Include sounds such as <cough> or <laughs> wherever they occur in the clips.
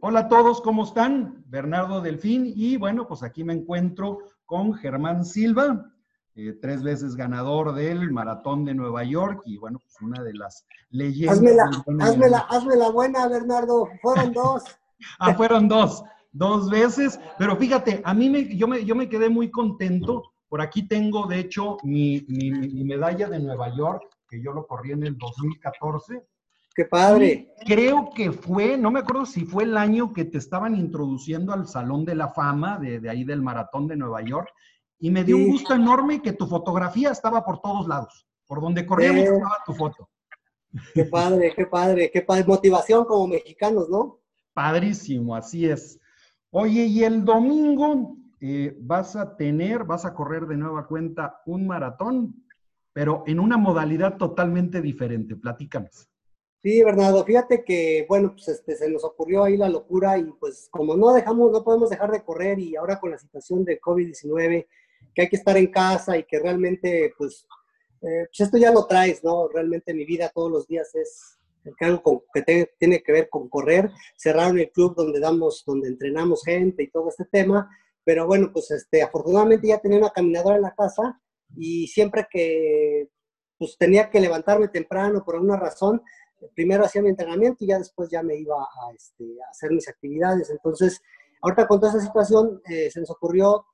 Hola a todos, ¿cómo están? Bernardo Delfín y bueno, pues aquí me encuentro con Germán Silva, eh, tres veces ganador del Maratón de Nueva York y bueno, pues una de las leyendas. Hazme la, buena, Bernardo, fueron dos. <laughs> ah, fueron dos, dos veces, pero fíjate, a mí me, yo, me, yo me quedé muy contento. Por aquí tengo, de hecho, mi, mi medalla de Nueva York, que yo lo corrí en el 2014 Qué padre. creo que fue, no me acuerdo si fue el año que te estaban introduciendo al Salón de la Fama de, ahí del Maratón de Nueva York. Y me dio un gusto enorme que tu fotografía estaba por todos lados. Por donde corríamos estaba tu foto. Qué padre, qué padre, qué padre. Motivación como mexicanos, ¿no? Padrísimo, así es. Oye, y el domingo eh, vas a tener, vas a correr de nueva cuenta un maratón, pero en una modalidad totalmente diferente. Platícanos. Sí, Bernardo, fíjate que, bueno, pues este, se nos ocurrió ahí la locura y pues como no dejamos, no podemos dejar de correr y ahora con la situación de COVID-19, que hay que estar en casa y que realmente, pues, eh, pues esto ya lo traes, ¿no? Realmente mi vida todos los días es algo que tiene que ver con correr. Cerraron el club donde damos, donde entrenamos gente y todo este tema, pero bueno, pues este, afortunadamente ya tenía una caminadora en la casa y siempre que pues tenía que levantarme temprano por alguna razón, primero hacía mi entrenamiento y ya después ya me iba a, este, hacer mis actividades. Entonces, ahorita con toda esa situación eh, se nos ocurrió,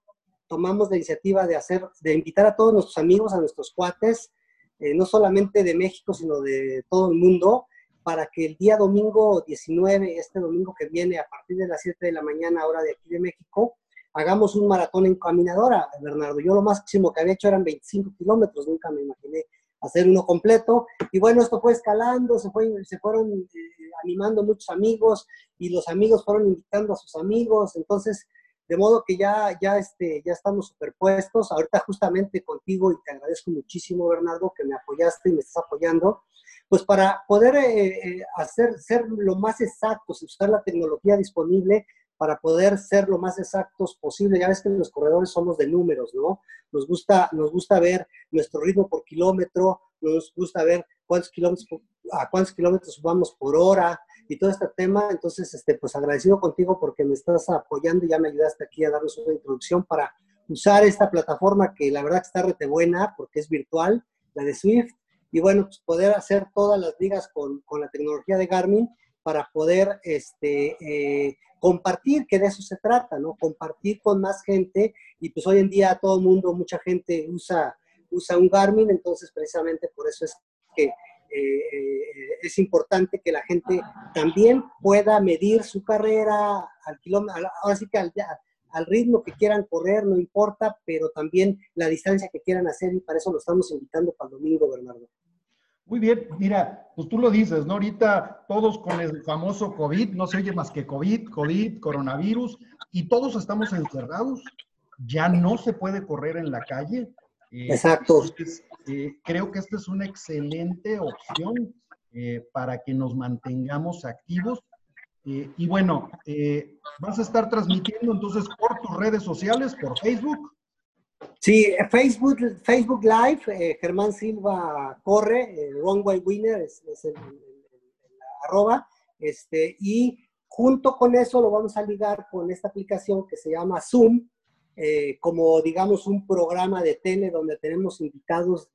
tomamos la iniciativa de hacer, de invitar a todos nuestros amigos, a nuestros cuates, eh, no solamente de México, sino de todo el mundo, para que el día domingo 19, este domingo que viene, a partir de las 7 de la mañana, hora de aquí de México, hagamos un maratón en caminadora, Bernardo. Yo lo máximo que había hecho eran 25 kilómetros, nunca me imaginé hacer uno completo. Y bueno, esto fue escalando, se, fue, se fueron eh, animando muchos amigos y los amigos fueron invitando a sus amigos. Entonces, de modo que ya, ya, este, ya estamos superpuestos. Ahorita justamente contigo, y te agradezco muchísimo, Bernardo, que me apoyaste y me estás apoyando, pues para poder eh, eh, hacer, ser lo más exactos, usar la tecnología disponible para poder ser lo más exactos posible. Ya ves que los corredores somos de números, ¿no? Nos gusta, nos gusta ver nuestro ritmo por kilómetro, nos gusta ver cuántos kilómetros, a cuántos kilómetros vamos por hora y todo este tema. Entonces, este, pues agradecido contigo porque me estás apoyando y ya me ayudaste aquí a darnos una introducción para usar esta plataforma que la verdad está rete buena porque es virtual, la de Swift. Y bueno, pues poder hacer todas las ligas con, con la tecnología de Garmin para poder este, eh, compartir, que de eso se trata, ¿no? Compartir con más gente y pues hoy en día todo el mundo, mucha gente usa, usa un Garmin, entonces precisamente por eso es que eh, eh, es importante que la gente también pueda medir su carrera al kilómetro, ahora sí que al, al ritmo que quieran correr, no importa, pero también la distancia que quieran hacer y para eso lo estamos invitando para el domingo, Bernardo. Muy bien, mira, pues tú lo dices, ¿no? Ahorita todos con el famoso COVID, no se oye más que COVID, COVID, coronavirus, y todos estamos encerrados, ya no se puede correr en la calle. Eh, Exacto. Eh, creo que esta es una excelente opción eh, para que nos mantengamos activos. y bueno, vas a estar transmitiendo entonces por tus redes sociales, por Facebook. Sí, Facebook, Facebook Live, eh, Germán Silva corre, Runway Winner es, el, arroba, este, y junto con eso lo vamos a ligar con esta aplicación que se llama Zoom, eh, como digamos un programa de tele donde tenemos invitados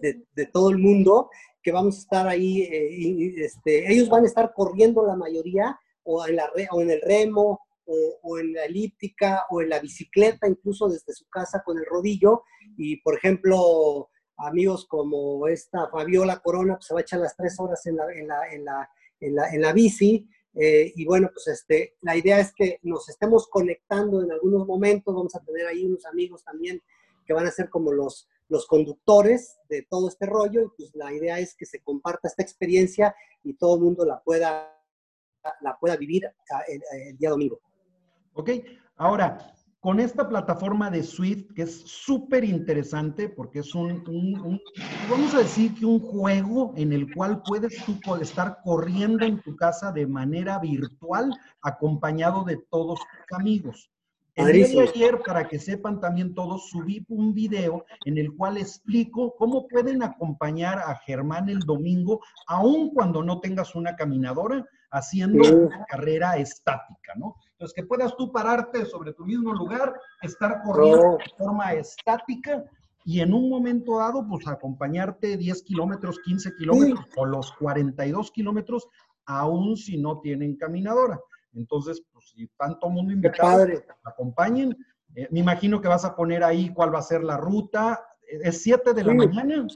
de, todo el mundo que vamos a estar ahí, eh, este, ellos van a estar corriendo la mayoría o en, la, o en el remo o, en la elíptica o en la bicicleta, incluso desde su casa con el rodillo. Y, por ejemplo, amigos como esta Fabiola Corona, pues se va a echar las tres horas en la, en la, en la, en la, en la bici. Eh, y bueno, pues este, la idea es que nos estemos conectando en algunos momentos. Vamos a tener ahí unos amigos también que van a ser como los, los conductores de todo este rollo. Y pues la idea es que se comparta esta experiencia y todo el mundo la pueda, la pueda vivir ah, el día domingo. ¿Ok? Ahora, con esta plataforma de Swift, que es súper interesante porque es un, vamos a decir que un juego en el cual puedes tú estar corriendo en tu casa de manera virtual acompañado de todos tus amigos. El día de ayer, para que sepan también todos, subí un video en el cual explico cómo pueden acompañar a Germán el domingo, aun cuando no tengas una caminadora, haciendo una carrera estática, ¿no? Entonces, que puedas tú pararte sobre tu mismo lugar, estar corriendo de forma estática y en un momento dado, pues acompañarte 10 kilómetros, 15 kilómetros o los 42 kilómetros, aun si no tienen caminadora. Entonces, pues si tanto mundo invitado, acompañen. Eh, me imagino que vas a poner ahí cuál va a ser la ruta. ¿Es 7 de la mañana?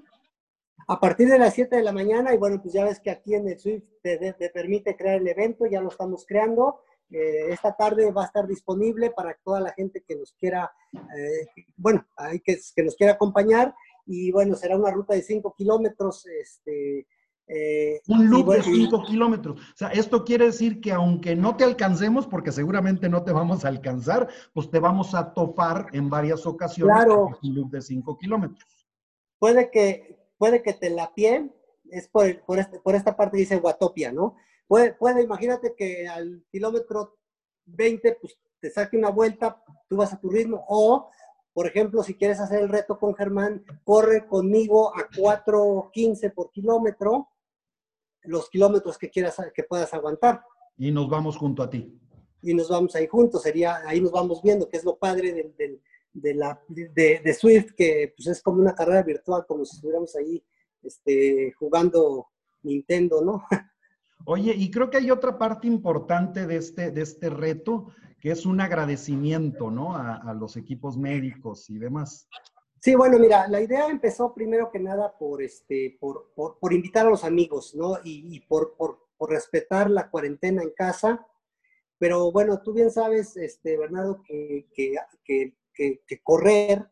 A partir de las 7 de la mañana, y bueno, pues ya ves que aquí en el Swift te, permite crear el evento, ya lo estamos creando. Eh, esta tarde va a estar disponible para toda la gente que nos quiera, eh, bueno, hay que, que nos quiera acompañar. Y bueno, será una ruta de 5 kilómetros, este, eh, un loop de 5 kilómetros. O sea, esto quiere decir que aunque no te alcancemos, porque seguramente no te vamos a alcanzar, pues te vamos a topar en varias ocasiones claro. un loop de 5 kilómetros. Puede que, puede que te la pie, es por, por, este, por esta parte dice Guatopia, ¿no? Puede, puede, imagínate que al kilómetro 20, pues te saque una vuelta, tú vas a tu ritmo, o por ejemplo, si quieres hacer el reto con Germán, corre conmigo a 4.15 por kilómetro los kilómetros que quieras, que puedas aguantar. Y nos vamos junto a ti. Y nos vamos ahí juntos, sería, ahí nos vamos viendo, que es lo padre de, de, la, de, Swift, que pues es como una carrera virtual, como si estuviéramos ahí este, jugando Nintendo, ¿no? <laughs> Oye, y creo que hay otra parte importante de este, de este reto, que es un agradecimiento, ¿no? A, a los equipos médicos y demás. Sí, bueno, mira, la idea empezó primero que nada por, este, por, por, invitar a los amigos, ¿no? Y, por, por, respetar la cuarentena en casa. Pero bueno, tú bien sabes, este, Bernardo, que, que, que, correr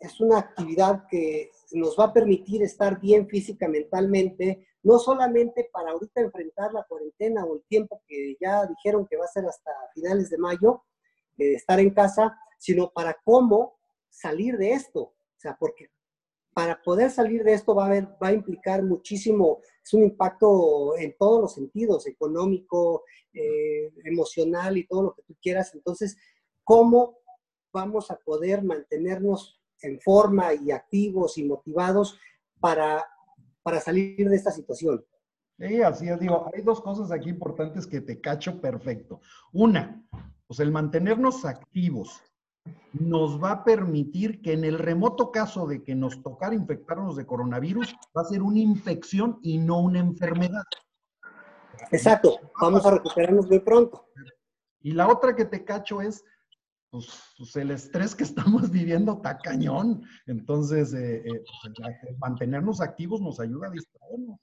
es una actividad que nos va a permitir estar bien física, mentalmente, no solamente para ahorita enfrentar la cuarentena o el tiempo que ya dijeron que va a ser hasta finales de mayo, eh, estar en casa, sino para cómo salir de esto. O sea, porque para poder salir de esto va a, haber, va a implicar muchísimo, es un impacto en todos los sentidos, económico, eh, emocional y todo lo que tú quieras. Entonces, ¿cómo vamos a poder mantenernos en forma y activos y motivados para, para salir de esta situación? Sí, así es, digo, hay dos cosas aquí importantes que te cacho perfecto. Una, pues el mantenernos activos, nos va a permitir que en el remoto caso de que nos tocara infectarnos de coronavirus, va a ser una infección y no una enfermedad. Exacto, vamos a recuperarnos muy pronto. Y la otra que te cacho es, pues, pues el estrés que <laughs> estamos viviendo está cañón. Entonces, eh, eh, pues, mantenernos activos nos ayuda a distraernos.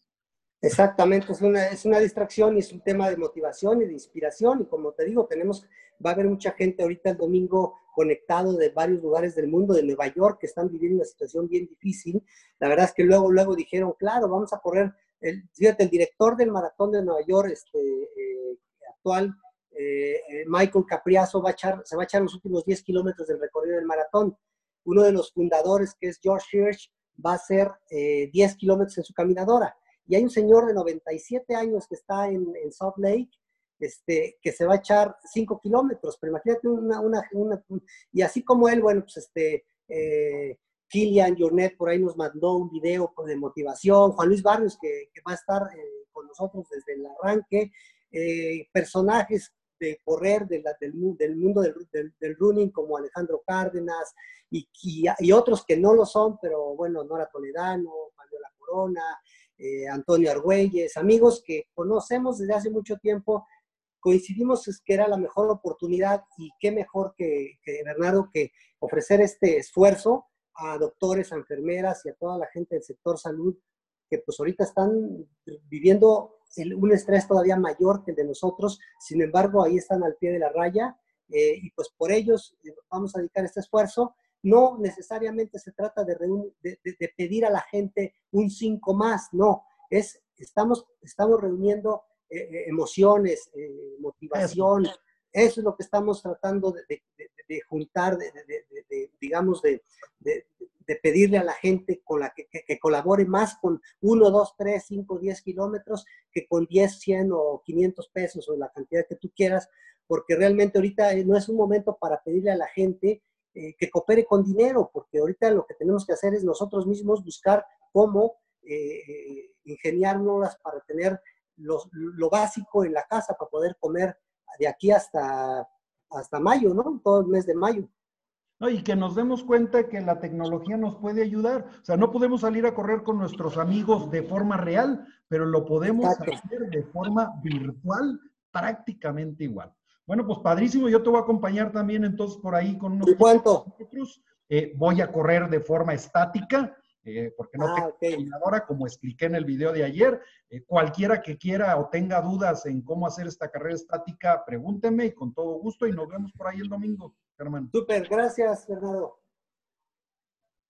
Exactamente, es una, es una distracción y es un tema de motivación y de inspiración. Y como te digo, tenemos, va a haber mucha gente ahorita el domingo conectado de varios lugares del mundo, de Nueva York, que están viviendo una situación bien difícil. La verdad es que luego, luego dijeron, claro, vamos a correr. El, fíjate, el director del maratón de Nueva York este, eh, actual, eh, eh, Michael Capriazo, va a echar, se va a echar los últimos 10 kilómetros del recorrido del maratón. Uno de los fundadores, que es George Hirsch, va a hacer 10 kilómetros en su caminadora. Y hay un señor de 97 años que está en, en Salt Lake, este, que se va a echar 5 kilómetros, pero imagínate una, una, y así como él, bueno, pues este, eh, Kilian Jornet por ahí nos mandó un video de motivación, Juan Luis Barrios que, que va a estar eh, con nosotros desde el arranque, eh, personajes de correr de del, del, mundo del, del, running como Alejandro Cárdenas y, y, otros que no lo son, pero bueno, Nora Toledano, La Corona, eh, Antonio Argüelles, amigos que conocemos desde hace mucho tiempo coincidimos que era la mejor oportunidad y qué mejor que, Bernardo que ofrecer este esfuerzo a doctores, a enfermeras y a toda la gente del sector salud que pues ahorita están viviendo un estrés todavía mayor que el de nosotros, sin embargo ahí están al pie de la raya eh, y pues por ellos eh, vamos a dedicar este esfuerzo. No necesariamente se trata de, de, pedir a la gente un 5 más, no, es, estamos, estamos reuniendo eh, eh, emociones, eh, motivación. Eso. es lo que estamos tratando de, juntar, de, digamos, de, pedirle a la gente con la que, colabore más con 1, 2, 3, 5, 10 kilómetros que con 10, 100 o 500 pesos o la cantidad que tú quieras, porque realmente ahorita no es un momento para pedirle a la gente eh, que coopere con dinero, porque ahorita lo que tenemos que hacer es nosotros mismos buscar cómo eh, ingeniárnoslas para tener lo básico en la casa, para poder comer de aquí hasta, hasta mayo, ¿no? Todo el mes de mayo. y que nos demos cuenta que la tecnología nos puede ayudar. O sea, no podemos salir a correr con nuestros amigos de forma real, pero lo podemos hacer de forma virtual prácticamente igual. Bueno, pues padrísimo, yo te voy a acompañar también entonces por ahí con unos... ¿Y cuánto? Eh, voy a correr de forma estática, eh, porque no ah, tengo como expliqué en el video de ayer. Eh, cualquiera que quiera o tenga dudas en cómo hacer esta carrera estática, pregúnteme y con todo gusto y nos vemos por ahí el domingo, Germán. Súper, gracias, Fernando.